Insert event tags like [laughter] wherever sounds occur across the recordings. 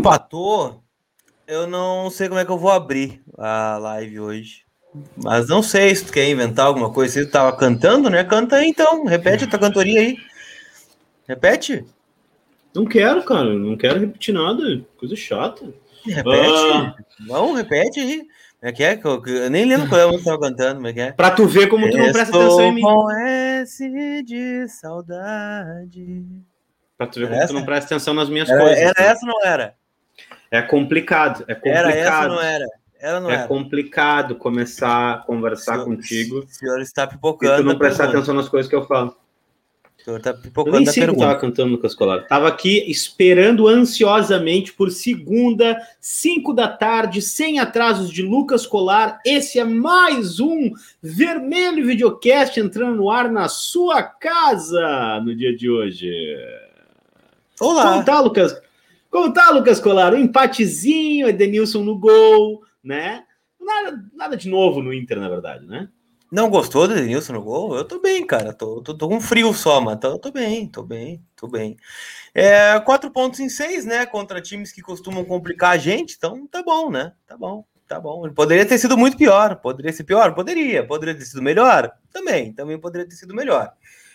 empatou, eu não sei como é que eu vou abrir a live hoje. Mas não sei se tu quer inventar alguma coisa. Se tu tava cantando, né? Canta aí então. Repete a tua cantoria aí. Repete. Não quero, cara. Não quero repetir nada. Coisa chata. Repete. Ah. Não, repete aí. Como é que é? Eu nem lembro qual é o que tava cantando, como é que é? Pra tu ver como tu não presta atenção em mim. com S de saudade. Pra tu ver como essa? tu não presta atenção nas minhas era, coisas. Era essa ou não era? É complicado, é complicado. Era essa ou não era? Era, não é era. complicado começar a conversar senhor, contigo. O senhor está pipocando. E tu não prestar atenção nas coisas que eu falo. O senhor está pipocando eu nem sei que tava cantando Lucas Colar. Tava aqui esperando ansiosamente por segunda, 5 da tarde, sem atrasos de Lucas Colar. Esse é mais um Vermelho Videocast entrando no ar na sua casa no dia de hoje. Olá. Como tá, Lucas? Como tá, Lucas Colar? Um empatezinho, Edenilson no gol, né? Nada, nada de novo no Inter, na verdade, né? Não gostou do Edenilson no gol? Eu tô bem, cara. Tô, tô, tô com frio só, mas tô, tô bem, tô bem, tô bem. É, quatro pontos em seis, né? Contra times que costumam complicar a gente, então tá bom, né? Tá bom, tá bom. Poderia ter sido muito pior. Poderia ser pior? Poderia. Poderia ter sido melhor? Também, também poderia ter sido melhor.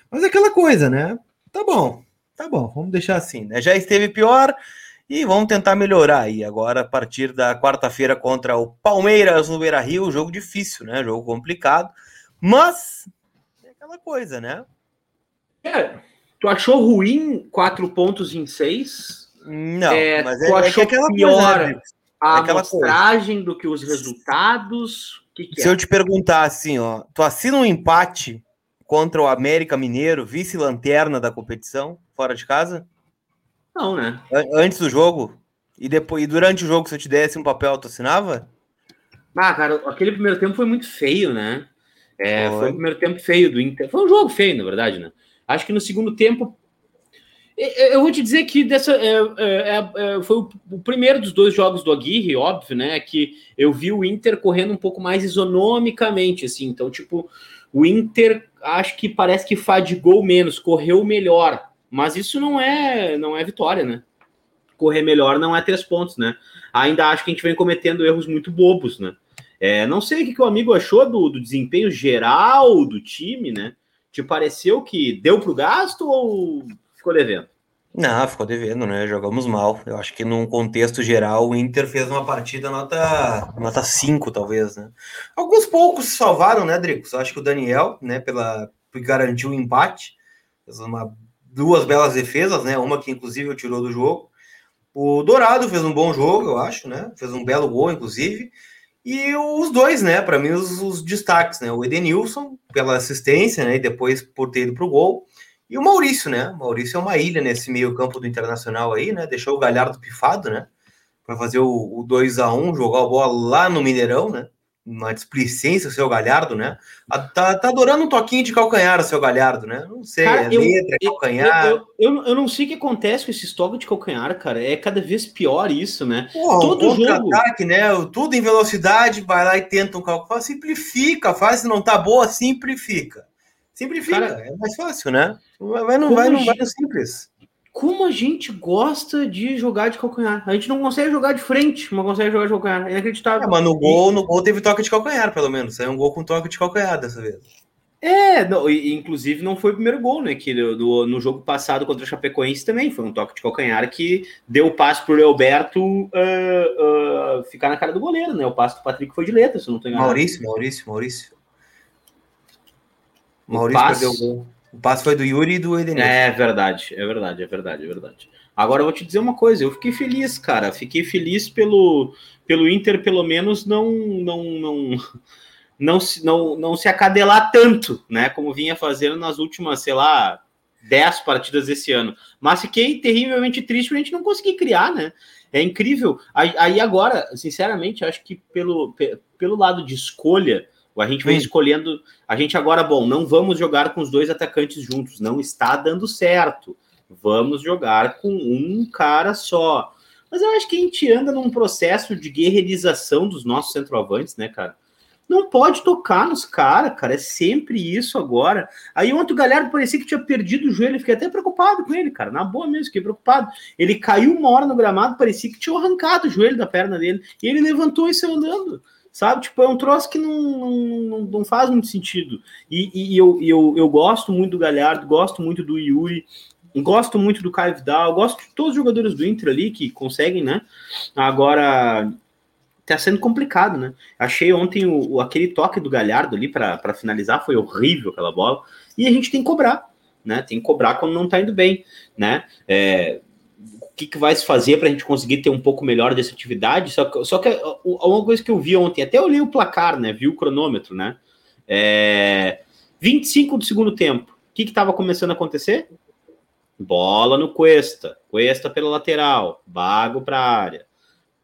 Mas é aquela coisa, né? Tá bom, tá bom. Vamos deixar assim, né? Já esteve pior e vamos tentar melhorar aí agora a partir da quarta-feira contra o Palmeiras no Beira Rio. Jogo difícil, né? Jogo complicado. Mas é aquela coisa, né? É, tu achou ruim quatro pontos em seis? Não, é, mas tu é, achou é aquela pior coisa, né? a É amostragem do que os resultados? Que, que Se é? eu te perguntar assim, ó, tu assina um empate contra o América Mineiro, vice-lanterna da competição, fora de casa? Não, né? An- Antes do jogo? E depois e durante o jogo, se eu te desse um papel, tu assinava? Ah, cara, aquele primeiro tempo foi muito feio, né? É, Foi. foi o primeiro tempo feio do Inter. Foi um jogo feio, na verdade, né? Acho que no segundo tempo. Eu vou te dizer que dessa, é, é, é, foi o, o primeiro dos dois jogos do Aguirre, óbvio, né? Que eu vi o Inter correndo um pouco mais isonomicamente, assim. Então, tipo, o Inter acho que parece que fadigou menos, correu melhor. Mas isso não é, não é vitória, né? Correr melhor não é três pontos, né? Ainda acho que a gente vem cometendo erros muito bobos, né? É, não sei o que, que o amigo achou do, do desempenho geral do time, né? Te pareceu que deu pro gasto ou ficou devendo? Não, ficou devendo, né? Jogamos mal. Eu acho que num contexto geral, o Inter fez uma partida nota nota 5, talvez, né? Alguns poucos salvaram, né, Dricos? Acho que o Daniel, né, pela que garantiu o empate, fez uma, duas belas defesas, né? Uma que inclusive o tirou do jogo. O Dourado fez um bom jogo, eu acho, né? Fez um belo gol, inclusive. E os dois, né? Para mim, os, os destaques, né? O Edenilson, pela assistência, né? E depois por ter ido pro gol. E o Maurício, né? O Maurício é uma ilha nesse meio-campo do Internacional aí, né? Deixou o Galhardo pifado, né? Para fazer o, o 2 a 1 jogar a bola lá no Mineirão, né? Uma displicência, o seu Galhardo, né? A- Tá, tá adorando um toquinho de calcanhar, o seu Galhardo, né? Não sei, Cara, é eu- letra, é Eu, calcanhar. eu, eu, eu não sei o que acontece com esse estoque de calcanhar, cara. É cada vez pior isso, né? Porra, todo um contra-ataque, né? Tudo em velocidade, vai lá e tenta um cálculo. Simplifica, faz, se não tá boa, simplifica. Simplifica, Cara, é mais fácil, né? Vai, não vai, não vai no simples. Como a gente gosta de jogar de calcanhar. A gente não consegue jogar de frente, mas consegue jogar de calcanhar. É inacreditável. É, mas no gol, no gol teve toque de calcanhar, pelo menos. É um gol com toque de calcanhar dessa vez. É, não, e- inclusive não foi o primeiro gol, né? Que do, do- no jogo passado contra o Chapecoense também foi um toque de calcanhar que deu o passe pro Alberto ah, ah, ficar na cara do goleiro, né? O passe do Patrick foi de letra, se não enganado. Maurício, Maurício, Maurício. Maurício passe- perdeu o gol. O passe foi do Yuri e do Edenilson. É verdade, é verdade, é verdade, é verdade. Agora eu vou te dizer uma coisa, eu fiquei feliz, cara. Fiquei feliz pelo, pelo Inter, pelo menos, não não não não se, não, não se acadelar tanto, né? Como vinha fazendo nas últimas, sei lá, 10 partidas desse ano. Mas fiquei terrivelmente triste por a gente não conseguir criar, né? É incrível. Aí, agora, sinceramente, acho que pelo, pe- pelo lado de escolha, a gente vem escolhendo. A gente agora, bom, não vamos jogar com os dois atacantes juntos, não está dando certo. Vamos jogar com um cara só. Mas eu acho que a gente anda num processo de guerreirização dos nossos centroavantes, né, cara? Não pode tocar nos caras, cara. É sempre isso agora. Aí ontem o Galhardo parecia que tinha perdido o joelho. Fiquei até preocupado com ele, cara. Na boa mesmo, fiquei preocupado. Ele caiu uma hora no gramado, parecia que tinha arrancado o joelho da perna dele. E ele levantou e saiu andando. Sabe? Tipo, é um troço que não, não, não faz muito sentido. E, e eu, eu, eu gosto muito do Galhardo, gosto muito do Yuri. Gosto muito do Caio Vidal, gosto de todos os jogadores do Inter ali que conseguem, né? Agora, tá sendo complicado, né? Achei ontem o, o aquele toque do Galhardo ali para finalizar, foi horrível aquela bola. E a gente tem que cobrar, né? Tem que cobrar quando não tá indo bem, né? É, o que, que vai se fazer para a gente conseguir ter um pouco melhor dessa atividade? Só que, só que uma coisa que eu vi ontem, até olhei o placar, né? Vi o cronômetro, né? É, 25 do segundo tempo. O que estava começando a acontecer? Bola no Cuesta, Cuesta pela lateral, Bago para a área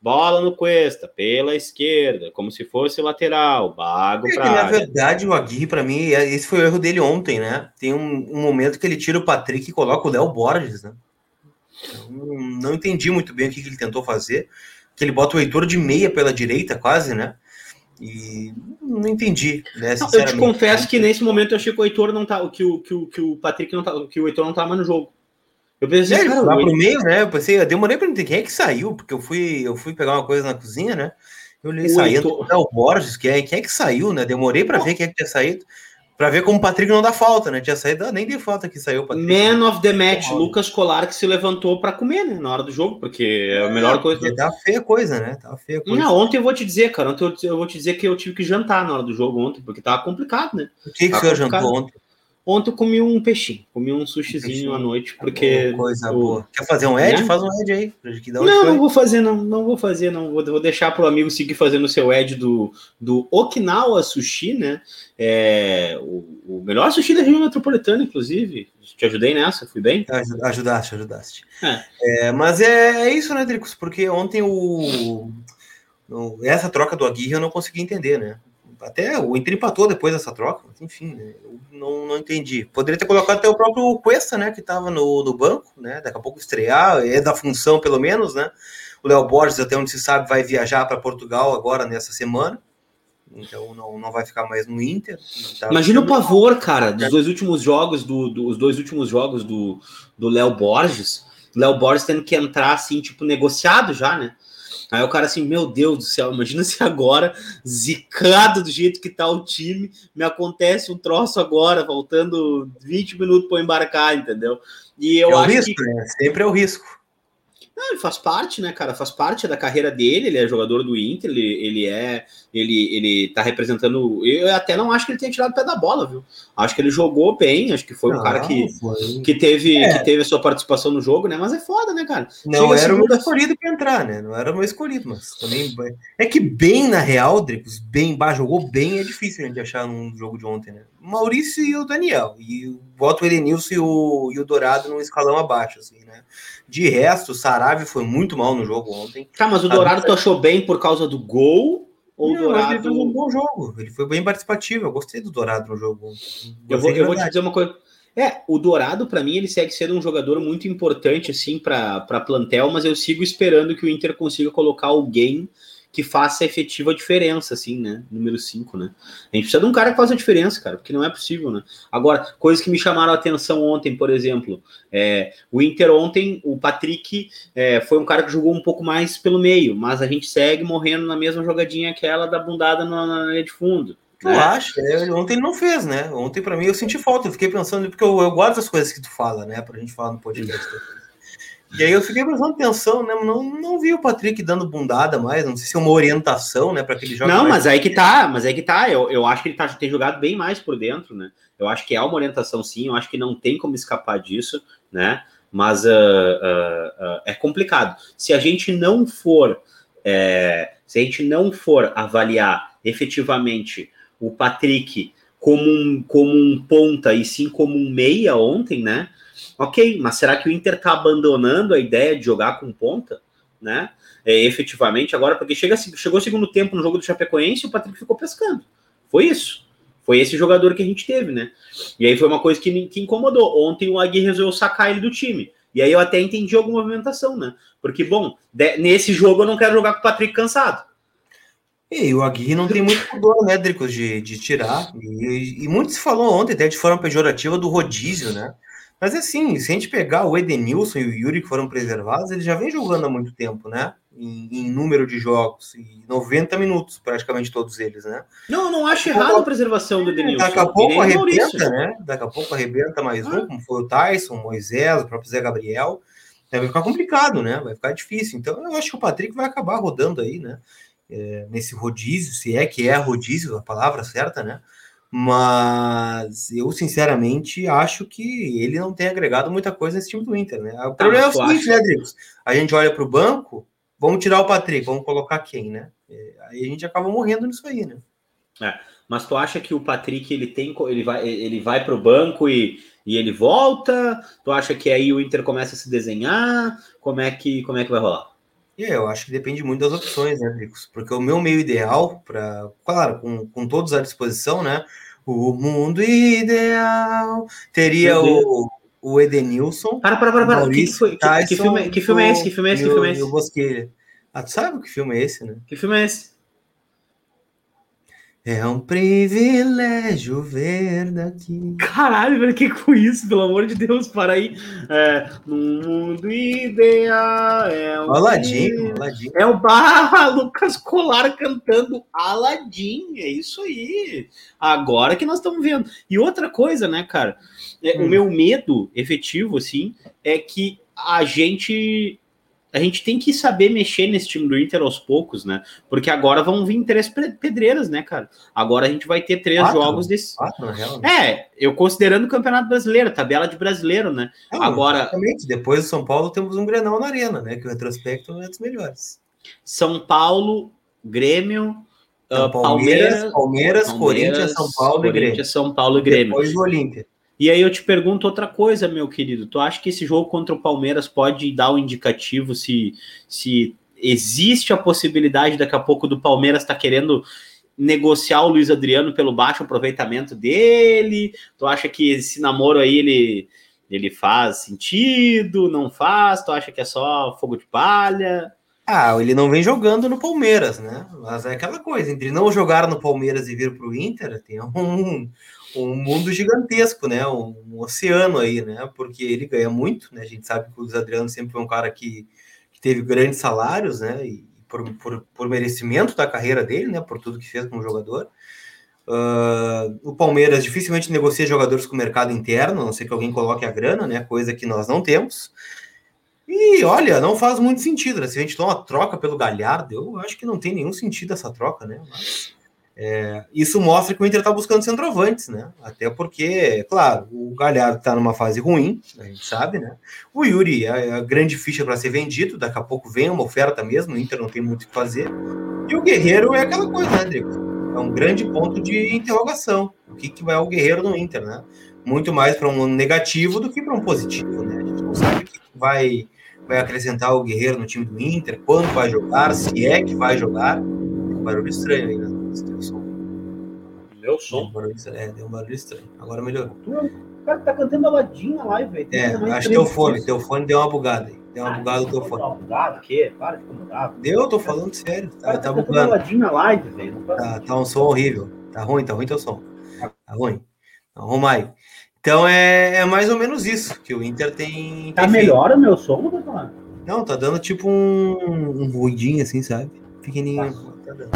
Bola no Cuesta, pela esquerda, como se fosse lateral, bago é, Na verdade, o Aguirre, para mim, é, esse foi o erro dele ontem, né? Tem um, um momento que ele tira o Patrick e coloca o Léo Borges, né? Não, não entendi muito bem o que, que ele tentou fazer. Que ele bota o Heitor de meia pela direita, quase, né? E não entendi, né? Não, eu te confesso que nesse momento eu achei que o Heitor não tá, que o, que o, que o Patrick não tá, que o Heitor não tava no jogo. Eu pensei, é, cara, lá pro meio, né? Eu pensei, eu demorei para entender quem é que saiu, porque eu fui, eu fui pegar uma coisa na cozinha, né? Eu olhei saindo o Borges, quem é, quem é que saiu, né? Demorei para ver quem é que tinha saído, para ver como o Patrick não dá falta, né? Tinha saído, nem deu falta que saiu o Patrick. Man of the match, Lucas Colar que se levantou para comer, né? Na hora do jogo, porque é a é, melhor coisa. Tá feia coisa, né? Tá feia coisa. Não, ontem eu vou te dizer, cara, ontem eu, vou te dizer que eu tive que jantar na hora do jogo ontem, porque tava complicado, né? O que, que o senhor jantou ontem? Ontem eu comi um peixinho, comi um sushizinho à noite, porque. Coisa boa. Quer fazer um Ed? Né? Faz um Ed aí. Não, não vou fazer, não. Não vou fazer, não. Vou, vou deixar para o amigo seguir fazendo o seu Ed do, do Okinawa Sushi, né? É, o, o melhor sushi da região metropolitana, inclusive. Te ajudei nessa, fui bem? Ajudaste, ajudaste. É. É, mas é, é isso, né, Dricos? Porque ontem o, o, essa troca do Aguirre eu não consegui entender, né? Até o Inter empatou depois dessa troca, mas enfim, né, eu não, não entendi. Poderia ter colocado até o próprio Cuesta, né, que estava no, no banco, né, daqui a pouco estrear, é da função pelo menos, né. O Léo Borges, até onde se sabe, vai viajar para Portugal agora nessa semana. Então não, não vai ficar mais no Inter. Tá Imagina o pavor, cara, dos dois últimos jogos do, dos dois últimos jogos do Léo Borges. Léo Borges tendo que entrar assim, tipo, negociado já, né? Aí o cara assim, meu Deus do céu, imagina se agora, zicado do jeito que tá o time, me acontece um troço agora, faltando 20 minutos para embarcar, entendeu? E eu é acho risco, que... né? Sempre é o risco. Não, ele faz parte, né, cara? Faz parte da carreira dele, ele é jogador do Inter, ele, ele é. Ele, ele tá representando. Eu até não acho que ele tenha tirado o pé da bola, viu? Acho que ele jogou bem, acho que foi não, um cara que, que, teve, é. que teve a sua participação no jogo, né? Mas é foda, né, cara? Não Chega era o meu escolhido para entrar, né? Não era o meu escolhido, mas também. É que bem, na real, Dricos, bem, bah, jogou bem, é difícil a gente achar num jogo de ontem, né? Maurício e o Daniel. E boto o Edenilson e o, e o Dourado num escalão abaixo, assim, né? De resto, o Sarave foi muito mal no jogo ontem. Tá, mas o Dourado tu achou bem por causa do gol? Ou não, Dourado... ele fez um bom jogo. Ele foi bem participativo. Eu gostei do Dourado no jogo. Eu vou, eu vou te dizer uma coisa. É, o Dourado, para mim, ele segue sendo um jogador muito importante, assim, para plantel, mas eu sigo esperando que o Inter consiga colocar alguém que faça efetiva diferença, assim, né? Número 5, né? A gente precisa de um cara que faça a diferença, cara, porque não é possível, né? Agora, coisas que me chamaram a atenção ontem, por exemplo, é, o Inter ontem, o Patrick é, foi um cara que jogou um pouco mais pelo meio, mas a gente segue morrendo na mesma jogadinha aquela da bundada na, na linha de fundo. Né? Eu acho, é, ontem ele não fez, né? Ontem, para mim, eu senti falta, eu fiquei pensando, porque eu, eu gosto das coisas que tu fala, né? Pra gente falar no podcast. E aí eu fiquei prestando atenção, né? Não, não vi o Patrick dando bundada mais, não sei se é uma orientação, né, para aquele jogo. Não, mas aí que tá, mas aí que tá. Eu, eu acho que ele tá, tem jogado bem mais por dentro, né? Eu acho que é uma orientação, sim. Eu acho que não tem como escapar disso, né? Mas uh, uh, uh, é complicado. Se a gente não for, é, se a gente não for avaliar efetivamente o Patrick como um, como um ponta e sim como um meia ontem, né? Ok, mas será que o Inter está abandonando a ideia de jogar com ponta, né? É, efetivamente agora, porque chega, chegou o segundo tempo no jogo do Chapecoense e o Patrick ficou pescando. Foi isso. Foi esse jogador que a gente teve, né? E aí foi uma coisa que, que incomodou. Ontem o Aguirre resolveu sacar ele do time. E aí eu até entendi alguma movimentação, né? Porque, bom, de, nesse jogo eu não quero jogar com o Patrick cansado. E o Aguirre não tem muito pudor, né, Dricos, de, de tirar. E, e muito se falou ontem, até de forma pejorativa, do rodízio, né? Mas assim, se a gente pegar o Edenilson e o Yuri que foram preservados, eles já vem jogando há muito tempo, né? Em, em, número de jogos, em 90 minutos, praticamente todos eles, né? Não, não acho errado a preservação do Edenilson. Daqui a pouco arrebenta, né? Daqui a pouco arrebenta mais ah. um, como foi o Tyson, o Moisés, o próprio Zé Gabriel. Vai ficar complicado, né? Vai ficar difícil. Então, eu acho que o Patrick vai acabar rodando aí, né? É, nesse rodízio, se é que é rodízio a palavra certa, né? Mas eu, sinceramente, acho que ele não tem agregado muita coisa nesse time do Inter, né? O problema ah, é o seguinte, né, Dricos? A gente olha para o banco, vamos tirar o Patrick, vamos colocar quem, né? É, aí a gente acaba morrendo nisso aí, né? É, mas tu acha que o Patrick ele tem ele vai ele vai para o banco e, e ele volta? Tu acha que aí o Inter começa a se desenhar? Como é que como é que vai rolar? É, eu acho que depende muito das opções, né, Ricos? Porque o meu meio ideal, para, claro, com, com todos à disposição, né? O mundo ideal teria o, o Edenilson. Para, para, para, para. que, que, foi? Que, que, filme, que filme é esse? Que filme é esse? Que filme é esse? O Bosquilha. Ah, tu sabe que filme é esse, né? Que filme é esse? É um privilégio ver daqui. Caralho, velho, que com isso, pelo amor de Deus, para aí. É, no mundo ideal. É um Aladim, Aladim. É o Barra [laughs] Lucas Colar cantando Aladim, é isso aí. Agora que nós estamos vendo. E outra coisa, né, cara? É, hum. O meu medo efetivo, assim, é que a gente a gente tem que saber mexer nesse time do Inter aos poucos, né? Porque agora vão vir três pedreiras, né, cara? Agora a gente vai ter três quatro, jogos desse. Quatro, né? É, eu considerando o Campeonato Brasileiro, tabela de brasileiro, né? Não, agora. Exatamente. Depois do São Paulo temos um Grenal na Arena, né? Que o retrospecto é dos melhores. São Paulo, Grêmio. Então, uh, Palmeiras, Palmeiras, Palmeiras, Corinthians, São Paulo e Grêmio. São Paulo e Grêmio. Depois o Olímpia. E aí eu te pergunto outra coisa, meu querido. Tu acha que esse jogo contra o Palmeiras pode dar um indicativo se, se existe a possibilidade daqui a pouco do Palmeiras estar tá querendo negociar o Luiz Adriano pelo baixo aproveitamento dele? Tu acha que esse namoro aí ele, ele faz sentido? Não faz? Tu acha que é só fogo de palha? Ah, ele não vem jogando no Palmeiras, né? Mas é aquela coisa, entre não jogar no Palmeiras e vir para o Inter, tem um, um mundo gigantesco, né? Um, um, oceano aí, né? Porque ele ganha muito, né? A gente sabe que o Luiz Adriano sempre foi um cara que, que teve grandes salários, né? E por, por, por, merecimento da carreira dele, né? Por tudo que fez como jogador. Uh, o Palmeiras dificilmente negocia jogadores com o mercado interno, a não ser que alguém coloque a grana, né? Coisa que nós não temos. E olha, não faz muito sentido, né? Se a gente toma uma troca pelo Galhardo, eu acho que não tem nenhum sentido essa troca, né? Mas é, isso mostra que o Inter está buscando centroavantes, né? Até porque, claro, o Galhardo está numa fase ruim, a gente sabe, né? O Yuri é a grande ficha para ser vendido, daqui a pouco vem uma oferta mesmo, o Inter não tem muito o que fazer. E o Guerreiro é aquela coisa, né, Drico? É um grande ponto de interrogação. O que, que vai o Guerreiro no Inter, né? Muito mais para um negativo do que para um positivo, né? A gente não sabe o que vai, vai acrescentar o Guerreiro no time do Inter, quando vai jogar, se é que vai jogar. Tem um barulho estranho aí, né? Deu som. Meu som? Um é, deu um barulho estranho. Agora melhorou. O cara tá cantando aladinho na live, velho. É, acho que teu fone, teu fone deu uma bugada aí. Deu uma ah, bugada no teu fone. Deu uma bugada? O quê? Para de incomodar. Deu, tô falando sério. Tá, tá, tá bugando. na live, velho. Tá, tá um som horrível. Tá ruim, tá ruim teu som. Tá ruim. Então, arruma aí. Então é, é, mais ou menos isso que o Inter tem. Tá melhor o meu som, tá Não, tá dando tipo um, um ruidinho assim, sabe? Pequenininho. Tá. Tá dando.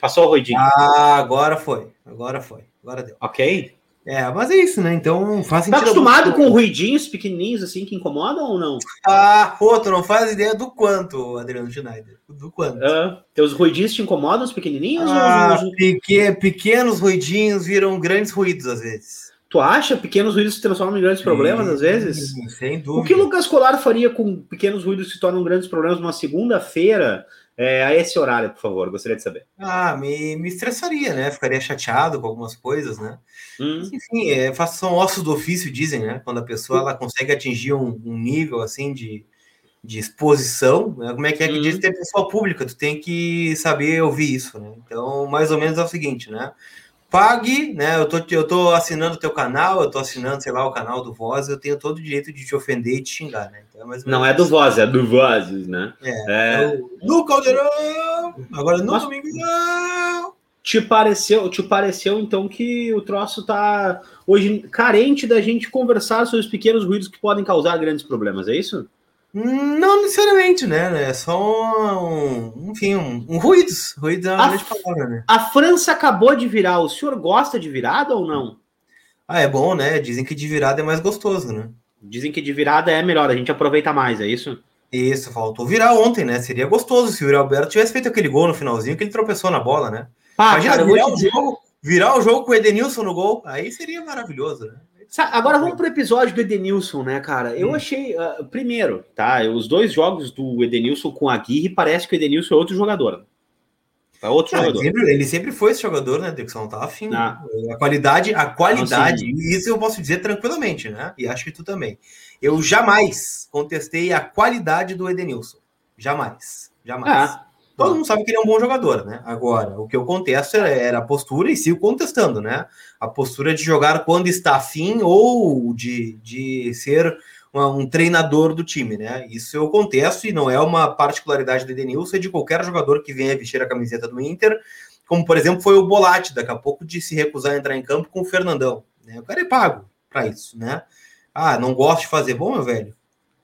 Passou o ruidinho. Ah, agora foi. Agora foi. Agora deu. Ok. É, mas é isso, né? Então faz sentido. Tá acostumado com ruidinhos pequenininhos assim que incomodam ou não? Ah, pô, tu não faz ideia do quanto, Adriano Schneider. Do quanto. Uh, teus ruidinhos te incomodam, os pequenininhos? Ah, ou... peque... pequenos ruidinhos viram grandes ruídos às vezes. Tu acha pequenos ruídos se transformam em grandes problemas às vezes? Sem dúvida. O que o Lucas Colar faria com pequenos ruídos que se tornam grandes problemas numa segunda-feira? É, a esse horário, por favor, gostaria de saber. Ah, me, me estressaria, né? Ficaria chateado com algumas coisas, né? Hum. Mas, enfim, é, são ossos do ofício, dizem, né? Quando a pessoa ela consegue atingir um, um nível assim de, de exposição, né? como é que é que hum. diz ter pessoa pública? Tu tem que saber ouvir isso, né? Então, mais ou menos é o seguinte, né? Pague, né? Eu tô, eu tô assinando o teu canal, eu tô assinando, sei lá, o canal do Voz, eu tenho todo o direito de te ofender e te xingar, né? Então, é não é do Voz, é do Vozes, né? É. é... é no Caldeirão! Agora no Mas... Domingão! Te pareceu, te pareceu então que o troço tá hoje carente da gente conversar sobre os pequenos ruídos que podem causar grandes problemas, é isso? Não necessariamente, né? É só um, enfim, um, um ruídos. Ruídos é uma grande palavra, né? A França acabou de virar. O senhor gosta de virada ou não? Ah, é bom, né? Dizem que de virada é mais gostoso, né? Dizem que de virada é melhor, a gente aproveita mais, é isso? Isso, faltou virar ontem, né? Seria gostoso se o Yuri Alberto tivesse feito aquele gol no finalzinho que ele tropeçou na bola, né? Ah, Imagina cara, virar, o jogo, virar o jogo com o Edenilson no gol, aí seria maravilhoso, né? Agora vamos pro episódio do Edenilson, né, cara? Eu hum. achei. Uh, primeiro, tá? Os dois jogos do Edenilson com a Aguirre parece que o Edenilson é outro jogador. É outro jogador. Ele sempre, ele sempre, foi esse jogador, né, Dirk? Não tá afim. Ah. A qualidade, a qualidade, isso eu posso dizer tranquilamente, né? E acho que tu também. Eu jamais contestei a qualidade do Edenilson. Jamais. Jamais. Ah. Todo mundo sabe que ele é um bom jogador, né? Agora, o que eu contesto era a postura e sigo contestando, né? A postura de jogar quando está afim ou de, de ser uma, um treinador do time, né? Isso eu contesto e não é uma particularidade do Edenilson, é de qualquer jogador que venha vestir a camiseta do Inter, como por exemplo foi o Bolatti, daqui a pouco de se recusar a entrar em campo com o Fernandão. Né? O cara é pago para isso, né? Ah, não gosto de fazer. Bom, meu velho,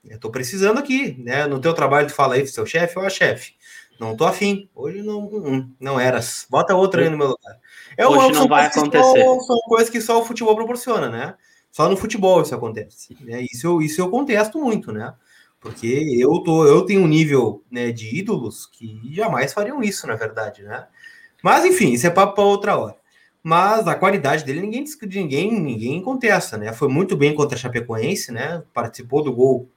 eu tô precisando aqui, né? No teu trabalho tu fala aí pro seu chefe ou a chefe. Não tô afim. Hoje não, hum, não eras. Bota outra aí no meu lugar. É Hoje uma, não vai acontecer. Só, são coisas que só o futebol proporciona, né? Só no futebol isso acontece. Né? Isso, eu, isso eu contesto muito, né? Porque eu, tô, eu tenho um nível né, de ídolos que jamais fariam isso, na verdade, né? Mas, enfim, isso é papo para outra hora. Mas a qualidade dele ninguém ninguém ninguém contesta, né? Foi muito bem contra a Chapecoense, né? Participou do gol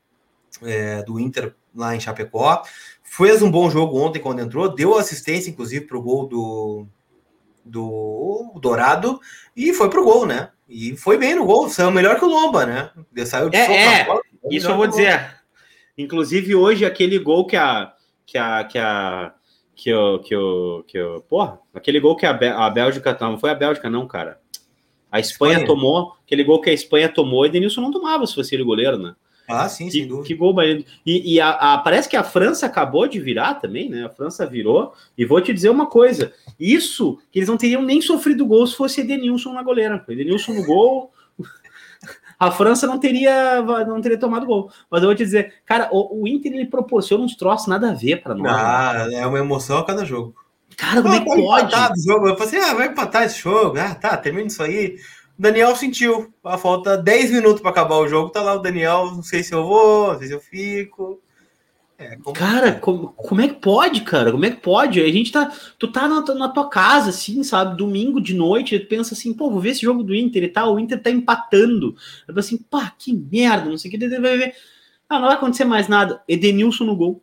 é, do Inter lá em Chapecó. Fez um bom jogo ontem quando entrou, deu assistência, inclusive, para o gol do, do Dourado e foi pro gol, né? E foi bem no gol, saiu melhor que o Lomba, né? Saiu de é, é. Bola, isso eu vou dizer. Inclusive, hoje, aquele gol que a. Que a, que a que o, que o, que o, porra, aquele gol que a, a Bélgica, não foi a Bélgica, não, cara. A Espanha, Espanha, tomou, aquele gol que a Espanha tomou, e Denilson não tomava se fosse ele goleiro, né? Ah, sim, que, sem dúvida. Que gol baiano. E, e a, a, parece que a França acabou de virar também, né? A França virou. E vou te dizer uma coisa: isso que eles não teriam nem sofrido gol se fosse Edenilson na goleira. Edenilson no gol. [laughs] A França não teria, não teria tomado gol. Mas eu vou te dizer, cara, o, o Inter ele proporciona uns troços nada a ver para nós. Ah, né? é uma emoção a cada jogo. Cara, como ah, é que pode? Jogo. Eu falei assim, ah, vai empatar esse jogo. Ah, tá, termina isso aí. Daniel sentiu. A falta 10 minutos para acabar o jogo. Tá lá o Daniel. Não sei se eu vou, não sei se eu fico. É, cara, como, como é que pode, cara? Como é que pode? A gente tá. Tu tá na, na tua casa, assim, sabe? Domingo de noite, tu pensa assim, pô, vou ver esse jogo do Inter e tal. O Inter tá empatando. Eu assim, pá, que merda, não sei o que. Vai ver. Ah, não vai acontecer mais nada. Edenilson no gol.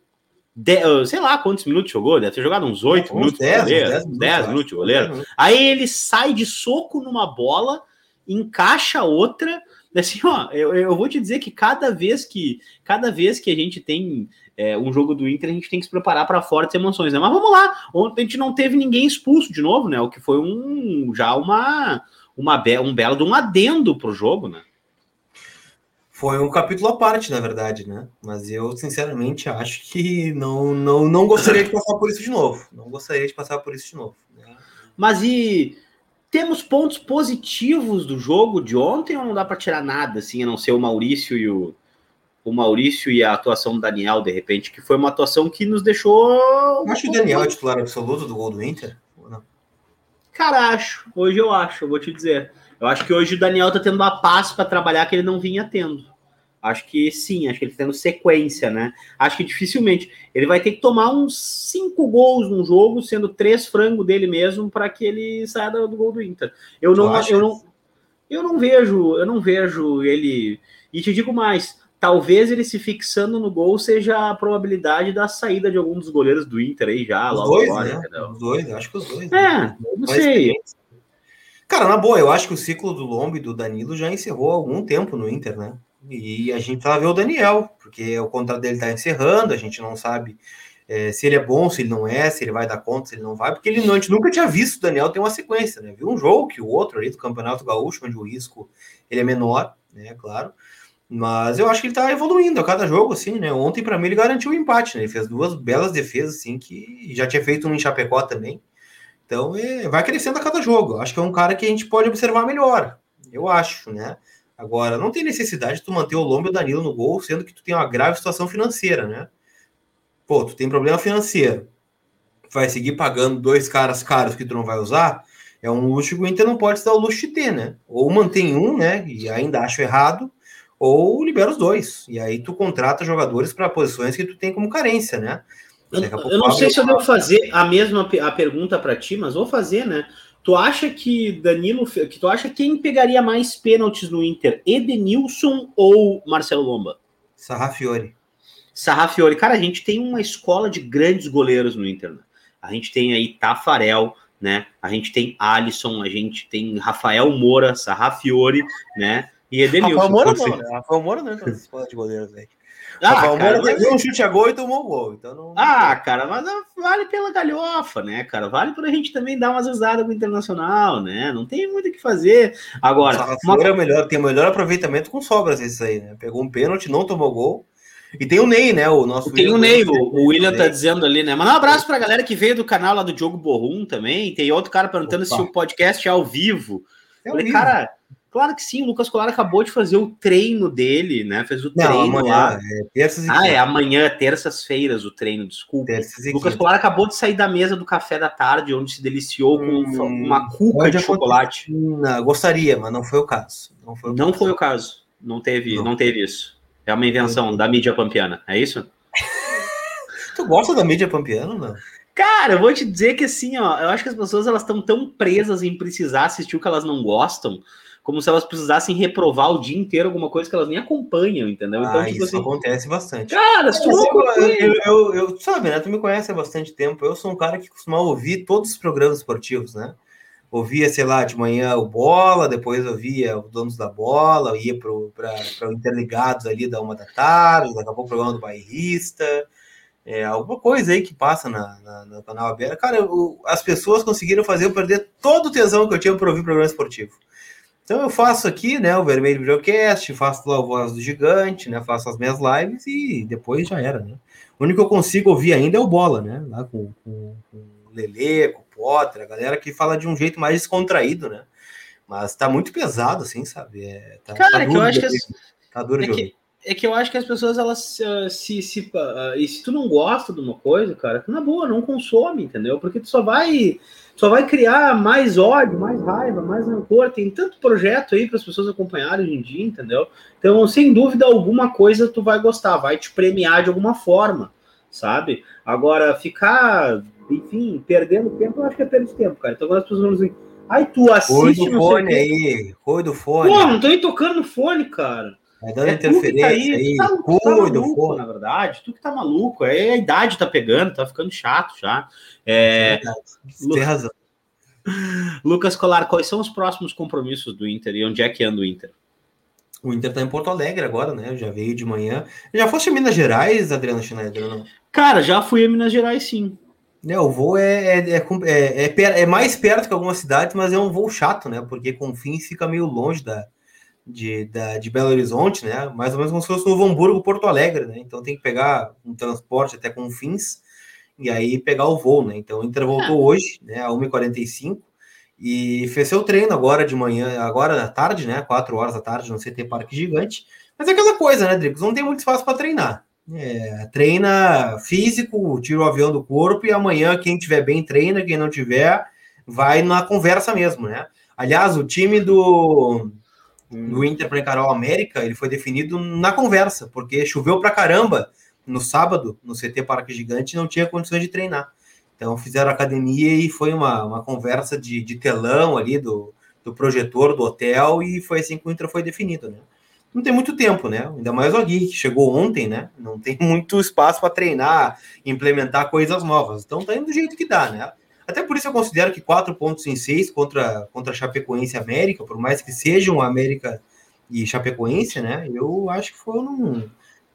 De, sei lá quantos minutos jogou, deve ter jogado uns 8 minutos. 10, 10, 10 minutos, goleiro. Aí ele sai de soco numa bola encaixa outra. Assim, ó, eu, eu vou te dizer que cada vez que cada vez que a gente tem é, um jogo do Inter, a gente tem que se preparar para fortes emoções, né? Mas vamos lá, ontem a gente não teve ninguém expulso de novo, né? O que foi um já uma, uma um belo de um adendo pro jogo, né? Foi um capítulo à parte, na verdade, né? Mas eu, sinceramente, acho que não, não, não gostaria de passar por isso de novo. Não gostaria de passar por isso de novo. Né? Mas e temos pontos positivos do jogo de ontem ou não dá para tirar nada, assim, a não ser o Maurício e o, o Maurício e a atuação do Daniel, de repente, que foi uma atuação que nos deixou. Acho que o Daniel é titular absoluto do gol do Inter? Cara, acho. Hoje eu acho, eu vou te dizer. Eu acho que hoje o Daniel tá tendo uma paz para trabalhar que ele não vinha tendo. Acho que sim, acho que ele tá tendo sequência, né? Acho que dificilmente. Ele vai ter que tomar uns cinco gols num jogo, sendo três frango dele mesmo, para que ele saia do, gol do Inter. Eu não, eu não, eu não vejo, eu não vejo ele. E te digo mais, talvez ele se fixando no gol seja a probabilidade da saída de algum dos goleiros do Inter aí já, os logo dois, agora, né? Os dois, acho que os dois. É, né? não sei. Cara, na boa, eu acho que o ciclo do Lombo e do Danilo já encerrou há algum tempo no Inter, né? E a gente vai ver o Daniel, porque o contrato dele está encerrando, a gente não sabe é, se ele é bom, se ele não é, se ele vai dar conta, se ele não vai, porque ele, a gente nunca tinha visto o Daniel ter uma sequência, né? Viu um jogo que o outro ali do Campeonato Gaúcho, onde o risco ele é menor, né? Claro. Mas eu acho que ele tá evoluindo a cada jogo, assim, né? Ontem, para mim, ele garantiu o um empate, né? Ele fez duas belas defesas, assim, que já tinha feito um em Chapecó também. Então, é, vai crescendo a cada jogo. Acho que é um cara que a gente pode observar melhor. Eu acho, né? Agora, não tem necessidade de tu manter o Lombo e o Danilo no gol, sendo que tu tem uma grave situação financeira, né? Pô, tu tem problema financeiro. Vai seguir pagando dois caras caros que tu não vai usar? É um luxo que o Inter não pode se dar o luxo de ter, né? Ou mantém um, né? E ainda acho errado, ou libera os dois. E aí tu contrata jogadores para posições que tu tem como carência, né? Eu, eu não sei se eu devo fazer a mesma a pergunta para ti, mas vou fazer, né? Tu acha que Danilo, que tu acha quem pegaria mais pênaltis no Inter, Edenilson ou Marcelo Lomba? Sarrafiore. Sarrafiore, cara, a gente tem uma escola de grandes goleiros no Inter. Né? A gente tem aí Tafarel, né? A gente tem Alisson, a gente tem Rafael Moura, Sarrafiore, né? E Edenilson. Rafael Moura não, né? Rafael Moura não entra nessa escola de goleiros, velho. Ah, Rafael cara, Moura mas... um chute a gol e tomou gol. Então não... Ah, cara, mas vale pela galhofa, né, cara? Vale para a gente também dar umas risadas com o Internacional, né? Não tem muito o que fazer. Agora, o uma... é melhor, tem o melhor aproveitamento com sobras esse aí, né? Pegou um pênalti, não tomou gol e tem o Ney, né? O nosso. Tem o Ney, o, o William tá dizendo ali, né? Manda um abraço pra galera que veio do canal lá do Diogo Borrum também. Tem outro cara perguntando Opa. se o podcast é ao vivo. É Falei, vivo. cara, claro que sim, o Lucas Colar acabou de fazer o treino dele, né? Fez o Não, treino amanhã, lá. É terças e ah, é amanhã, terças-feiras, o treino, desculpa. O Lucas Colar acabou de sair da mesa do café da tarde, onde se deliciou com hum, uma cuca de chocolate. Não, gostaria, mas não foi o caso. Não foi o, não caso. Foi o caso. Não teve, não. não teve isso. É uma invenção da mídia pampiana, é isso? [laughs] tu gosta da mídia pampiana, não? Cara, eu vou te dizer que assim, ó, eu acho que as pessoas elas estão tão presas em precisar assistir o que elas não gostam, como se elas precisassem reprovar o dia inteiro alguma coisa que elas nem acompanham, entendeu? Então, ah, tipo isso assim, acontece bastante. Cara, se tu eu, eu, eu, eu, sabe, né? Tu me conhece há bastante tempo. Eu sou um cara que costuma ouvir todos os programas esportivos, né? ouvia, sei lá, de manhã o Bola, depois ouvia o Donos da Bola, ia para o Interligados ali da uma da tarde, daqui a pouco o programa do Bairrista, é, alguma coisa aí que passa na, na no canal aberto. Cara, eu, as pessoas conseguiram fazer eu perder todo o tesão que eu tinha para ouvir programa esportivo. Então eu faço aqui, né, o Vermelho Videocast, faço lá o Voz do Gigante, né, faço as minhas lives e depois já era, né. O único que eu consigo ouvir ainda é o Bola, né, lá com, com, com o Lelê, com Potter, a galera que fala de um jeito mais descontraído, né? Mas tá muito pesado, assim, sabe? É, tá, Cara, tá é que eu acho que. As... Tá duro é de que, é que eu acho que as pessoas, elas uh, se. se uh, e se tu não gosta de uma coisa, cara, na boa, não consome, entendeu? Porque tu só vai. Só vai criar mais ódio, mais raiva, mais rancor. Tem tanto projeto aí para as pessoas acompanharem hoje em dia, entendeu? Então, sem dúvida alguma coisa tu vai gostar, vai te premiar de alguma forma, sabe? Agora, ficar enfim, perdendo tempo, eu acho que é perda de tempo, cara. Então agora as pessoas vão dizer, ai, tu assiste. Rui do fone aí, rui do fone. Pô, não tô aí tocando no fone, cara. Vai dando é interferência tá aí. aí. Tá, tu tá maluco, na verdade. Tu que tá maluco. É, a idade tá pegando, tá ficando chato já. É, é Tem razão. Lucas Colar, quais são os próximos compromissos do Inter e onde é que anda o Inter? O Inter tá em Porto Alegre agora, né? Já veio de manhã. Já foste a Minas Gerais, Adriano Schneider, não? Cara, já fui a Minas Gerais, sim. É, o voo é, é, é, é, é, mais perto que algumas cidades, mas é um voo chato, né? Porque Confins fica meio longe da, de, da, de Belo Horizonte, né? Mais ou menos como se fosse Novo Hamburgo, Porto Alegre, né? Então tem que pegar um transporte até Confins e aí pegar o voo, né? Então o Inter voltou hoje, né? A 1h45 e fez seu treino agora de manhã, agora da tarde, né? 4 horas da tarde no CT Parque Gigante. Mas é aquela coisa, né, Dricos? Não tem muito espaço para treinar. É, treina físico, tira o avião do corpo e amanhã quem tiver bem treina, quem não tiver vai na conversa mesmo, né? Aliás, o time do, do Inter para encarar o América, ele foi definido na conversa, porque choveu pra caramba no sábado, no CT Parque Gigante, não tinha condições de treinar. Então fizeram academia e foi uma, uma conversa de, de telão ali do, do projetor do hotel e foi assim que o Inter foi definido, né? não tem muito tempo, né? Ainda mais o Agui, que chegou ontem, né? Não tem [laughs] muito espaço para treinar, implementar coisas novas. Então tá indo do jeito que dá, né? Até por isso eu considero que quatro pontos em seis contra, contra Chapecoense e América, por mais que sejam América e Chapecoense, né? Eu acho que foram,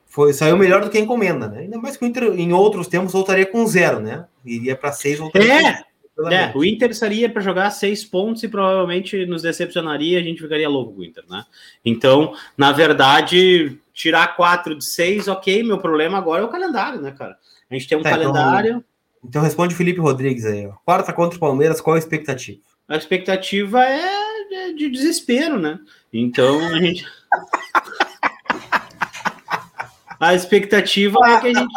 foi, saiu melhor do que a encomenda, né? Ainda mais que o Inter, em outros tempos, voltaria com zero, né? Iria para seis, voltaria é. É, o Inter estaria para jogar seis pontos e provavelmente nos decepcionaria, a gente ficaria louco com o Inter, né? Então, na verdade, tirar quatro de seis, ok, meu problema agora é o calendário, né, cara? A gente tem um tá, calendário. Então, então responde Felipe Rodrigues aí, ó. Quarta contra o Palmeiras, qual a expectativa? A expectativa é de desespero, né? Então a gente. [laughs] a expectativa é que a gente.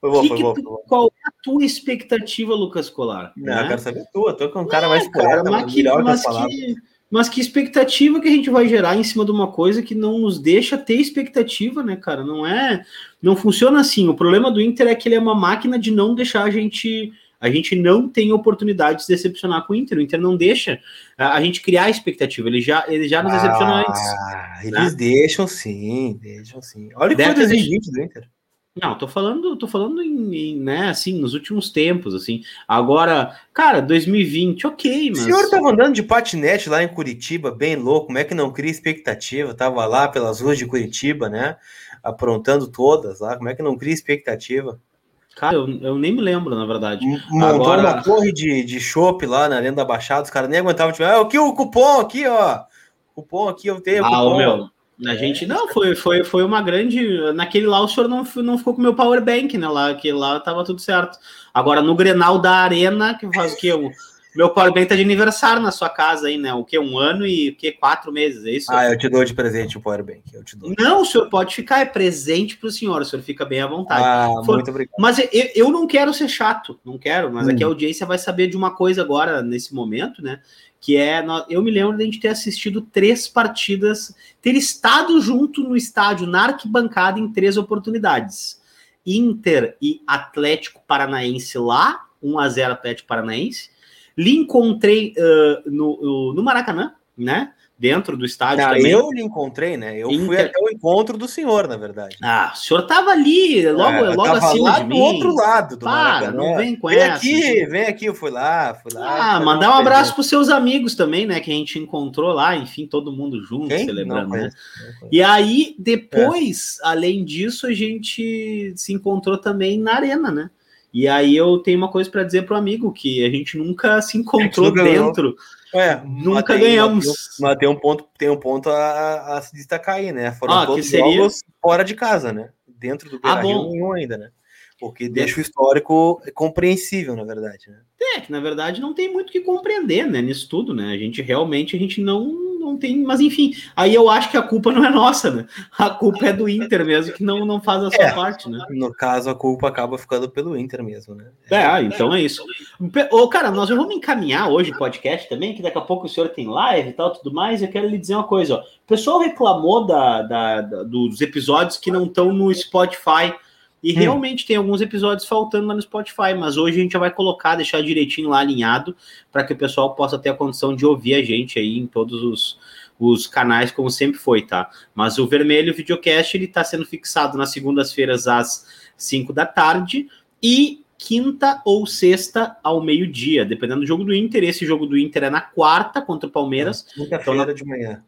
Foi bom, que foi bom, foi bom. Qual é a tua expectativa, Lucas Colar? Não, né? eu quero saber a tua. Tô com um cara é, mais cara, poeta, mas, que, mas, que, mas que expectativa que a gente vai gerar em cima de uma coisa que não nos deixa ter expectativa, né, cara? Não é. Não funciona assim. O problema do Inter é que ele é uma máquina de não deixar a gente. A gente não tem oportunidade de se decepcionar com o Inter. O Inter não deixa a gente criar expectativa. Ele já, ele já nos decepcionou ah, antes. Eles né? deixam sim, deixam sim. Olha o que foi 2020 do Inter. Não, tô falando, tô falando em, em, né, assim, nos últimos tempos, assim. Agora, cara, 2020, ok, mas... O senhor tava andando de patinete lá em Curitiba, bem louco, como é que não cria expectativa? Tava lá pelas ruas de Curitiba, né, aprontando todas lá, como é que não cria expectativa? Cara, eu, eu nem me lembro, na verdade. Montou Agora... uma torre de, de chopp lá na Arena da Baixada, os caras nem aguentavam, tipo, ah, aqui o cupom, aqui, ó, cupom aqui, eu tenho, ah, cupom. meu... A gente não, foi, foi, foi uma grande. Naquele lá o senhor não, não ficou com o meu power bank, né? Lá, que lá tava tudo certo. Agora no Grenal da Arena, que faz o que? Meu power bank tá de aniversário na sua casa aí, né? O que? Um ano e o que? Quatro meses, é isso? Ah, eu te dou de presente o power bank. Eu te dou. Não, o senhor pode ficar, é presente para o senhor, o senhor fica bem à vontade. Ah, For, muito obrigado. Mas eu, eu não quero ser chato, não quero, mas hum. aqui a audiência vai saber de uma coisa agora, nesse momento, né? que é eu me lembro de a gente ter assistido três partidas, ter estado junto no estádio, na arquibancada, em três oportunidades. Inter e Atlético Paranaense lá, 1 a 0 Atlético Paranaense. Lhe encontrei uh, no, no Maracanã, né? dentro do estádio não, também. Eu lhe encontrei, né? Eu Inter... fui até o encontro do senhor, na verdade. Ah, o senhor tava ali, logo, é, logo acima lá de mim. do outro lado do Para, não vem com vem essa. aqui, vem aqui, eu fui lá, fui lá. Ah, mandar um abraço para os seus amigos também, né? Que a gente encontrou lá, enfim, todo mundo junto, Quem? celebrando, não, né? E aí, depois, é. além disso, a gente se encontrou também na arena, né? E aí eu tenho uma coisa para dizer pro amigo que a gente nunca se encontrou dentro. É, nunca tem, ganhamos. Mas tem um ponto, tem um ponto a, a se destacar aí, né? Foram ah, todos seria... jogos fora de casa, né? Dentro do Beira ah, nenhum ainda, né? Porque deixa o histórico compreensível, na verdade, né? É, que na verdade não tem muito o que compreender, né? Nisso tudo, né? A gente realmente a gente não não tem, mas enfim, aí eu acho que a culpa não é nossa, né? A culpa é do Inter mesmo, que não, não faz a sua é, parte, né? No caso, a culpa acaba ficando pelo Inter mesmo, né? É, ah, então é isso. Ô, cara, nós vamos encaminhar hoje o podcast também, que daqui a pouco o senhor tem live e tal, tudo mais. Eu quero lhe dizer uma coisa, ó. O pessoal reclamou da, da, da dos episódios que não estão no Spotify. E hum. realmente tem alguns episódios faltando lá no Spotify, mas hoje a gente já vai colocar, deixar direitinho lá alinhado, para que o pessoal possa ter a condição de ouvir a gente aí em todos os, os canais, como sempre foi, tá? Mas o Vermelho Videocast, ele tá sendo fixado nas segundas-feiras às 5 da tarde e quinta ou sexta ao meio-dia, dependendo do jogo do Inter. Esse jogo do Inter é na quarta contra o Palmeiras. É, quinta-feira então, de manhã.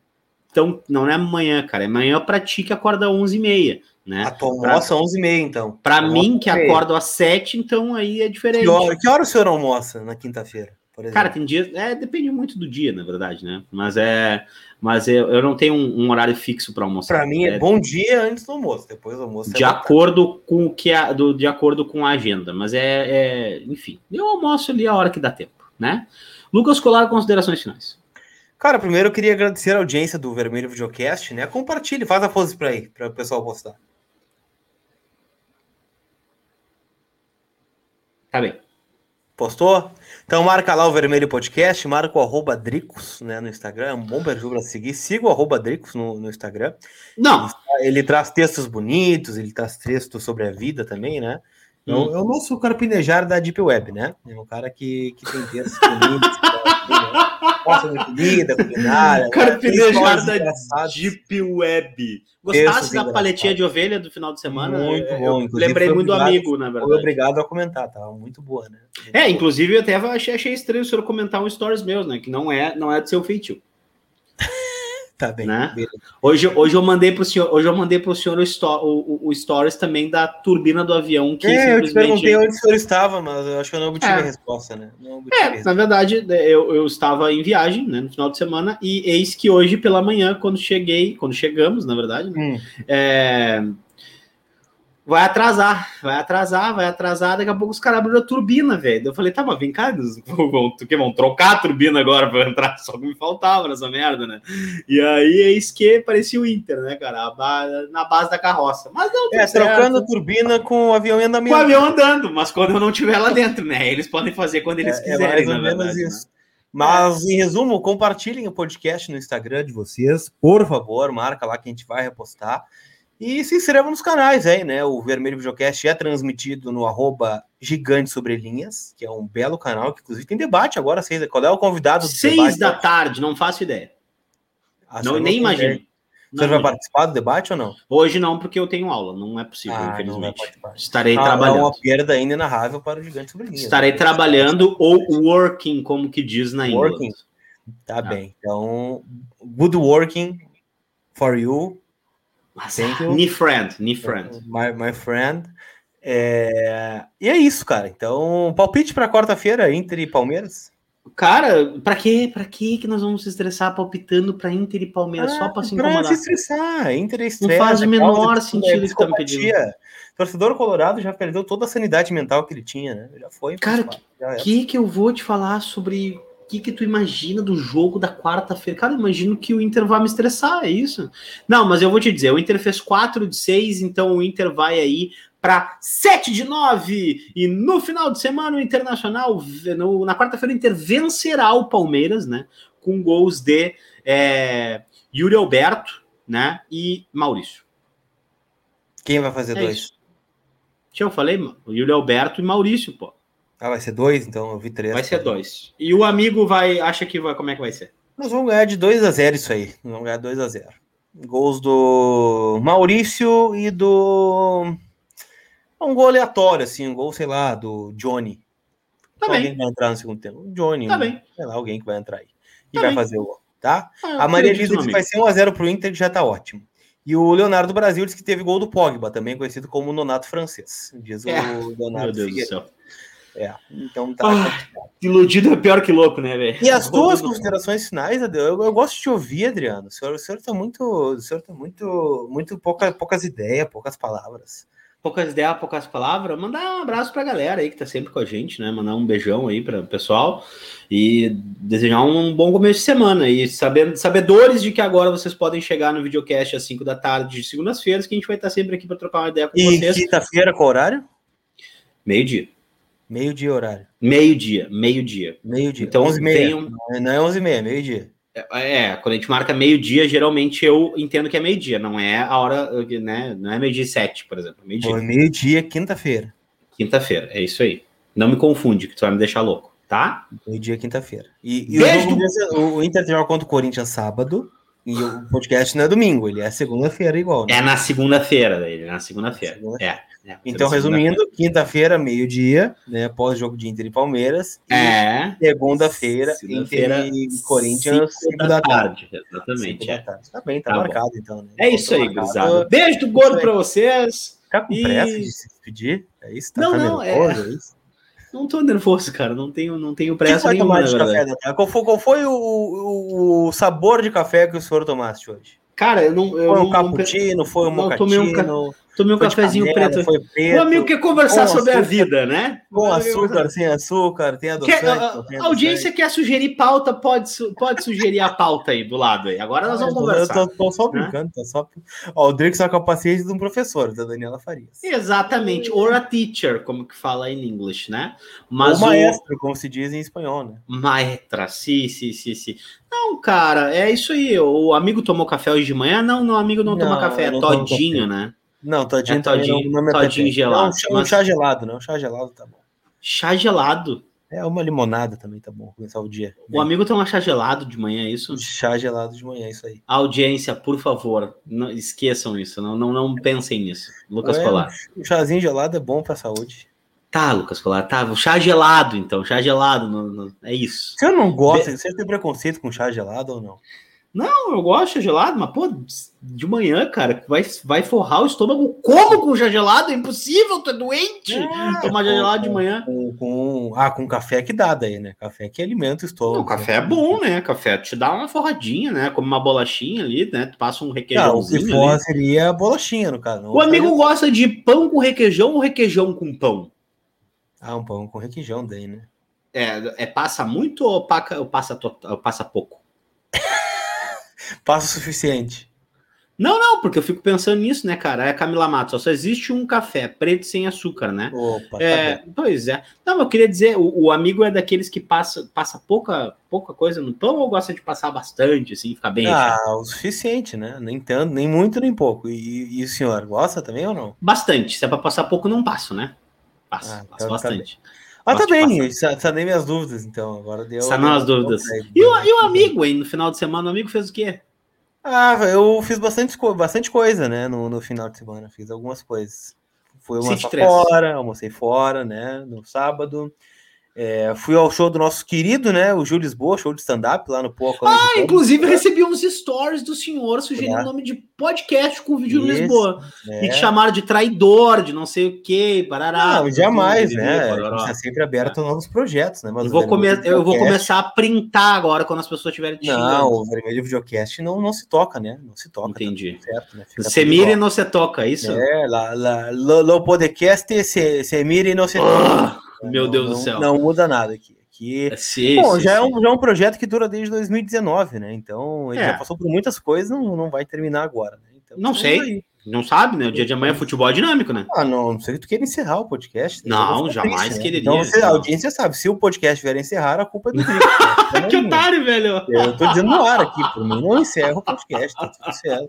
Então, não é amanhã, cara. É amanhã pra ti que acorda às 11h30. Né? A tua almoça às 11h30, então. Para mim, que acordo às 7, então aí é diferente. Que hora, que hora o senhor almoça na quinta-feira? Cara, tem dias. É, depende muito do dia, na verdade, né? Mas é. Mas eu, eu não tenho um, um horário fixo para almoçar. Para mim é, é, bom dia antes do almoço, depois do almoço. É de acordo com o que a, do, de acordo com a agenda, mas é, é, enfim, eu almoço ali a hora que dá tempo, né? Lucas Colar, considerações finais. Cara, primeiro eu queria agradecer a audiência do Vermelho Videocast, né? Compartilhe, faz a pose para aí, para o pessoal postar. Tá bem. Postou? Então marca lá o Vermelho Podcast, marca o arroba Dricos né, no Instagram, é um bom perfil para seguir. Siga o arroba Dricos no, no Instagram. Não. Ele, ele, traz textos bonitos, ele traz textos sobre a vida também, né? É hum. Eu, não sou o carpinejar da Deep Web, né? É um cara que, que tem textos bonitos, [laughs] gosta de comida, culinária. [laughs] Carpinejar da Deep Web. Gostasse da paletinha de ovelha do final de semana? Muito bom. Eu lembrei muito do amigo, na verdade. Foi obrigado a comentar, tava muito boa, né? Muito é, boa. inclusive eu até achei, achei estranho o senhor comentar um stories meus, né? Que não é, não é do seu feitio. Tá bem. Né? Hoje, hoje eu mandei para o senhor, hoje eu mandei para o senhor o, o, stories também da turbina do avião que é, simplesmente... eu te perguntei onde o senhor estava, mas eu acho que eu não obtive é. a resposta, né? é, resposta. na verdade, eu, eu estava em viagem, né, no final de semana e eis que hoje pela manhã, quando cheguei, quando chegamos, na verdade, né, hum. é, vai atrasar, vai atrasar, vai atrasar. Daqui a pouco os caras abriram a turbina, velho. Eu falei, tá, mas vem cá, [laughs] vão, que vão trocar a turbina agora para entrar. Só que me faltava nessa merda, né? E aí é isso que parecia o Inter, né, cara? Na base da carroça. Mas não, É, trocando a turbina com o avião em andamento. Com o avião andando, mas quando eu não estiver lá dentro, né? Eles podem fazer quando eles é, é quiserem, é mais ou menos verdade, isso. Né? Mas, em resumo, compartilhem o podcast no Instagram de vocês, por favor, marca lá que a gente vai repostar. E se inscrevam nos canais aí, né? O Vermelho Videocast é transmitido no arroba Gigante Sobre Linhas, que é um belo canal, que inclusive tem debate agora. Seis, qual é o convidado do Seis debate? da tarde, não faço ideia. Ah, não, nem imagino. Você vai participar do debate ou não? Hoje não, porque eu tenho aula, não é possível, ah, infelizmente. Estarei ah, trabalhando. É uma perda inenarrável para o Gigante Sobre Linhas. Estarei né? trabalhando ou working, como que diz na Working? Tá ah. bem. Então, good working for you. Thank you. friend, knee friend. My, my friend. É... E é isso, cara. Então, palpite para quarta-feira, Inter e Palmeiras? Cara, para quê? Para quê que nós vamos se estressar palpitando para Inter e Palmeiras ah, só para se incomodar? Pra se estressar, Inter e estressa. Não faz o menor sentido que tá me pedindo. Torcedor colorado já perdeu toda a sanidade mental que ele tinha, né? Já foi. Cara, o que, que eu vou te falar sobre que, que tu imagina do jogo da quarta-feira? Cara, eu imagino que o Inter vai me estressar, é isso? Não, mas eu vou te dizer, o Inter fez 4 de 6, então o Inter vai aí para 7 de 9. E no final de semana, o Internacional, no, na quarta-feira, o Inter vencerá o Palmeiras, né? Com gols de é, Yuri Alberto, né? E Maurício. Quem vai fazer é dois? Isso. Eu falei, o Yuri Alberto e Maurício, pô. Ah, vai ser dois, então eu vi três. Vai ser dois. E o amigo vai, acha que vai, como é que vai ser? Nós vamos ganhar de 2 a 0 isso aí. Nós vamos ganhar 2 a 0 Gols do Maurício e do. Um gol aleatório, assim, um gol, sei lá, do Johnny. Tá alguém bem. que vai entrar no segundo tempo. O Johnny, tá um, bem. sei lá, alguém que vai entrar aí. E tá vai bem. fazer o gol, tá? Ah, a Maria disse que vai ser 1x0 pro Inter, que já tá ótimo. E o Leonardo Brasil disse que teve gol do Pogba, também conhecido como Nonato Francês. Diz é. o Leonardo Meu Deus Figueiredo. do céu. É, então tá. Ah, iludido é pior que louco, né, velho? E as duas considerações finais, Adel, eu, eu, gosto de ouvir, Adriano. O senhor, o senhor tá muito. O senhor tá muito. Muito pouca, poucas ideias, poucas palavras. Poucas ideias, poucas palavras. Mandar um abraço pra galera aí que tá sempre com a gente, né? Mandar um beijão aí para o pessoal e desejar um bom começo de semana. E saber, sabedores de que agora vocês podem chegar no videocast às 5 da tarde de segundas-feiras, que a gente vai estar sempre aqui para trocar uma ideia com e vocês. E quinta-feira, qual horário? Meio-dia. Meio-dia horário. Meio-dia, meio-dia. Meio-dia. Então, 11 meia. Um... Não é 11 e meia, meio-dia. É, é, quando a gente marca meio-dia, geralmente eu entendo que é meio-dia, não é a hora, né? Não é meio-dia e sete, por exemplo. Meio-dia. Meio-dia, quinta-feira. Quinta-feira, é isso aí. Não me confunde, que tu vai me deixar louco, tá? Meio-dia, quinta-feira. E, e o, o Inter joga contra o Corinthians sábado, e o podcast não é domingo, ele é segunda-feira igual. Né? É na segunda-feira, ele é na segunda-feira. Segunda é. É, então, resumindo, quinta-feira, meio-dia, né? Pós-jogo de Inter e Palmeiras. É. Segunda-feira, Inter e Corinthians, cinco da tarde. Exatamente. É. Tarde. Tá bem, tá, tá marcado, então. Né? É isso aí, gurizada. Beijo do gordo pra vocês. Ficar com e... pressa de se despedir? É isso? Tá, não, tá não, nervoso, é... é isso? Não tô nervoso, cara. Não tenho, não tenho pressa nenhuma. De café, qual foi, qual foi o, o, o, sabor de café que o senhor tomaste hoje? Cara, eu não. Eu foi um cappuccino, foi um mocatino. Tomei um cafezinho canela, preto. Foi preto. O amigo quer conversar sobre açúcar, a vida, né? Com açúcar, sem açúcar, tem adoçante. Quer, a, a audiência quer sugerir pauta, pode, pode sugerir a pauta aí do lado aí. Agora nós vamos conversar. Eu tô, tô só né? brincando, né? tô só. Ó, o Drake só com a paciência de um professor, da Daniela Farias. Exatamente, or a teacher, como que fala em inglês, né? Mas Ou maestro, o... como se diz em espanhol, né? Maestra, sim, sim, sim, sim. Não, cara, é isso aí. O amigo tomou café hoje de manhã? Não, não, o amigo não, não toma café, é todinho, né? Não, todinho, é todinho, não, não todinho gelado. Não, um chá gelado, não. Chá gelado tá bom. Chá gelado? É, uma limonada também tá bom, começar o dia. O amigo toma chá gelado de manhã, é isso? Chá gelado de manhã, é isso aí. Audiência, por favor, não esqueçam isso, não, não, não pensem nisso. Lucas é, Colar. O chazinho gelado é bom pra saúde. Tá, Lucas Colar, tá. O chá gelado, então, chá gelado, no, é isso. Você não gosta, Be... você tem preconceito com chá gelado ou não? Não, eu gosto de gelado, mas pô, de manhã, cara, vai, vai forrar o estômago como com gelado? É impossível, tu é doente é, tomar já gelado de manhã. Com, com, ah, com café que dá daí, né? Café que alimenta o estômago. Não, café é bom, né? Café te dá uma forradinha, né? Como uma bolachinha ali, né? Tu passa um requeijãozinho. Não, que for seria bolachinha, no caso. O amigo gosta de pão com requeijão ou requeijão com pão? Ah, um pão com requeijão daí, né? É, é passa muito ou, paca, ou passa, ou passa pouco? Passa o suficiente. Não, não, porque eu fico pensando nisso, né, cara? É Camila Matos, só existe um café preto sem açúcar, né? Opa, tá é, tá pois é. Não, eu queria dizer, o, o, amigo é daqueles que passa, passa pouca, pouca coisa no pão ou gosta de passar bastante, assim, ficar bem? Ah, o suficiente, né? Nem tanto, nem muito, nem pouco. E, e, o senhor gosta também ou não? Bastante. Se é para passar pouco, não passo, né? Passo, ah, passo então tá bastante. Tá ah, tá bem, sanei minhas dúvidas, então. Agora deu. Sanou as dúvidas. E o, e o amigo, hein? No final de semana, o amigo fez o quê? Ah, eu fiz bastante, bastante coisa, né? No, no final de semana. Fiz algumas coisas. Fui almoçar fora, almocei fora, né? No sábado. É, fui ao show do nosso querido, né? O Júlio Lisboa, show de stand-up lá no Poco. Ah, inclusive né? recebi uns stories do senhor sugerindo o é. nome de podcast com o vídeo Isso, Lisboa. É. E te chamaram de traidor, de não sei o que, parará. Não, jamais, né? A gente tá sempre aberto a novos projetos, né? Mas eu vou, come eu vou começar a printar agora quando as pessoas estiverem Não, o vermelho videocast não, não se toca, né? Não se toca. Tá Entendi. Tá certo, né? Se mire não se toca, é isso? É, lá, lá, lo, podcast se, se mire não se toca. Meu Deus não, do céu. Não muda nada aqui. aqui é, sim, bom, sim, já, sim. É um, já é um projeto que dura desde 2019, né? Então ele é. já passou por muitas coisas, não, não vai terminar agora. Né? Então, não sei. Aí. Não sabe, né? O dia de amanhã é futebol é dinâmico, né? Ah, não, não sei que tu queira encerrar o podcast. Não, jamais triste, quereria. Então, você, a audiência sabe, se o podcast vier encerrar, a culpa é do Drico. Né? [laughs] que otário, velho! Eu tô dizendo no ar aqui, por mim, não encerra o podcast, tá tudo certo.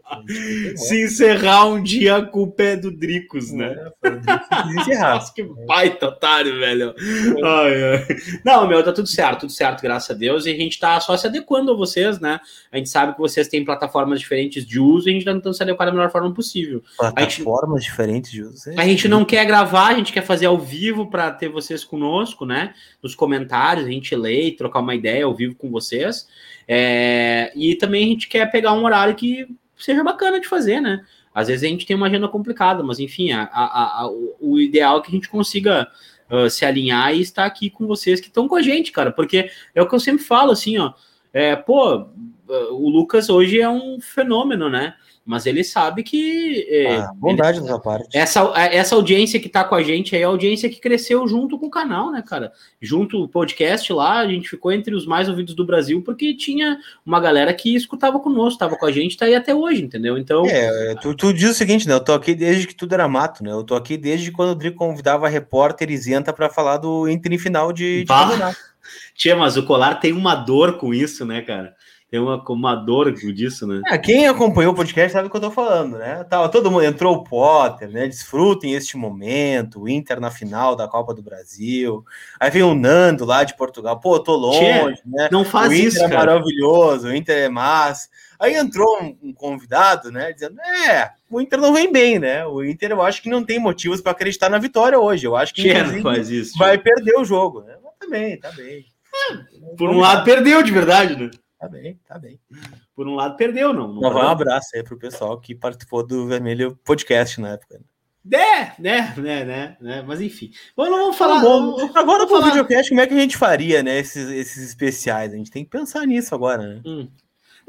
Se encerrar um dia, a culpa é do Dricos, né? É, foi encerrar. Nossa, [laughs] que baita otário, velho! Ai, ai. Não, meu, tá tudo certo, tudo certo, graças a Deus, e a gente tá só se adequando a vocês, né? A gente sabe que vocês têm plataformas diferentes de uso e a gente tá tentando se adequar da melhor forma possível possível. Plataformas gente, diferentes de uso. A gente não quer gravar, a gente quer fazer ao vivo para ter vocês conosco, né? Nos comentários, a gente lê e trocar uma ideia ao vivo com vocês. É, e também a gente quer pegar um horário que seja bacana de fazer, né? Às vezes a gente tem uma agenda complicada, mas enfim, a, a, a, o ideal é que a gente consiga uh, se alinhar e estar aqui com vocês que estão com a gente, cara, porque é o que eu sempre falo, assim, ó. É, pô, o Lucas hoje é um fenômeno, né? Mas ele sabe que. É, ah, bondade ele, da parte. Essa, essa audiência que tá com a gente é a audiência que cresceu junto com o canal, né, cara? Junto o podcast lá, a gente ficou entre os mais ouvidos do Brasil, porque tinha uma galera que escutava conosco, tava com a gente, tá aí até hoje, entendeu? Então. É, tu, tu diz o seguinte, né? Eu tô aqui desde que tudo era mato, né? Eu tô aqui desde quando o Drico convidava a repórter isenta para falar do Inter em final de, de [laughs] Tia, mas o Colar tem uma dor com isso, né, cara? Tem uma, uma dor disso, né? É, quem acompanhou o podcast sabe o que eu tô falando, né? Tava, todo mundo entrou o Potter, né? Desfrutem este momento, o Inter na final da Copa do Brasil. Aí vem o Nando lá de Portugal. Pô, tô longe, né? Não faz o Inter isso, é cara. maravilhoso, o Inter é massa. Aí entrou um, um, convidado, né? Dizendo, é, o Inter não vem bem, né? O Inter eu acho que não tem motivos para acreditar na vitória hoje. Eu acho que Tchê, faz isso, vai perder o jogo, né? Mas tá bem, tá bem. É, por um lado, perdeu de verdade, né? Tá bem, tá bem. Por um lado, perdeu, não. não um abraço aí pro pessoal que participou do Vermelho Podcast na época. É, né, né, né, né, mas enfim. Bom, não vamos falar. Bom, agora pro falar... videocast, como é que a gente faria, né? Esses, esses especiais? A gente tem que pensar nisso agora, né? Hum.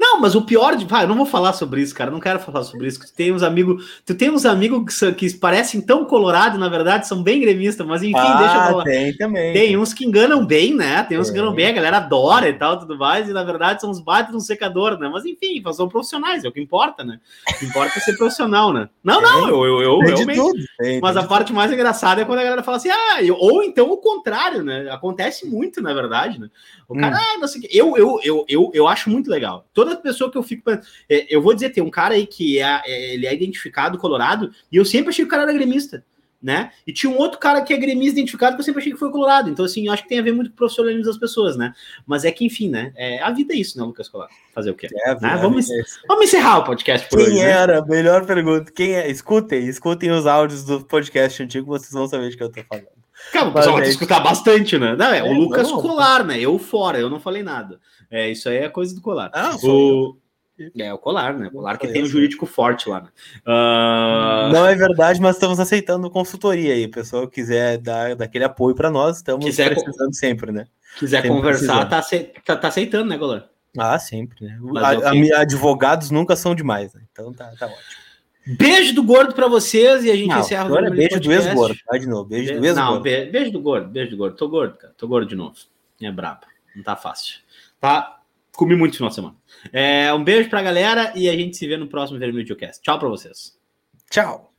Não, mas o pior de. Vai, eu não vou falar sobre isso, cara. Não quero falar sobre isso. Tu tem uns amigos. Tu tem uns amigos que, que parecem tão colorados, na verdade, são bem gremistas, mas enfim, ah, deixa eu falar. Tem também. Tem uns que enganam bem, né? Tem uns que enganam bem, a galera adora e tal, tudo mais, e na verdade são uns bates no secador, né? Mas enfim, são profissionais, é o que importa, né? O que importa é ser profissional, né? Não, não, eu, eu, eu, eu mesmo. Mas a parte mais engraçada é quando a galera fala assim, ah, eu, ou então o contrário, né? Acontece muito, na verdade, né? O cara, hum. ah, não sei o que. Eu, eu, eu, eu, eu acho muito legal. Toda pessoa que eu fico. É, eu vou dizer, tem um cara aí que é, é, ele é identificado colorado, e eu sempre achei que o cara era gremista. Né? E tinha um outro cara que é gremista identificado que eu sempre achei que foi colorado. Então, assim, acho que tem a ver muito com o profissionalismo das pessoas, né? Mas é que, enfim, né? É, a vida é isso, né, Lucas Colar? Fazer o quê? É, né? vamos, é vamos encerrar o podcast por Quem hoje, né? era? Né? Melhor pergunta. Quem é? Escutem, escutem os áudios do podcast antigo, vocês vão saber de que eu tô falando. Cara, o pessoal vai escutar bastante, né? Não, é, é o Lucas não, Colar, né? Eu fora, eu não falei nada. É, isso aí é coisa do Colar. Ah, o... É o colar, né? O colar que tem um jurídico forte lá. Né? Uh... Não é verdade, mas estamos aceitando consultoria aí. O pessoal quiser dar daquele apoio para nós, estamos quiser precisando sempre, né? Quiser sempre conversar, tá, tá, tá, aceitando, né, Golan? Ah, sempre, né? A, a, advogados nunca são demais, né? Então tá, tá ótimo. Beijo do gordo para vocês e a gente não, encerra agora. É beijo do ex-gordo, tá de novo. Beijo do ex-gordo. Não, beijo do gordo, beijo do gordo. Tô gordo, cara. Tô gordo de novo. É brabo. Não tá fácil. Tá? Comi muito no final de semana. É, um beijo pra galera e a gente se vê no próximo Vermelho Cast. Tchau pra vocês. Tchau.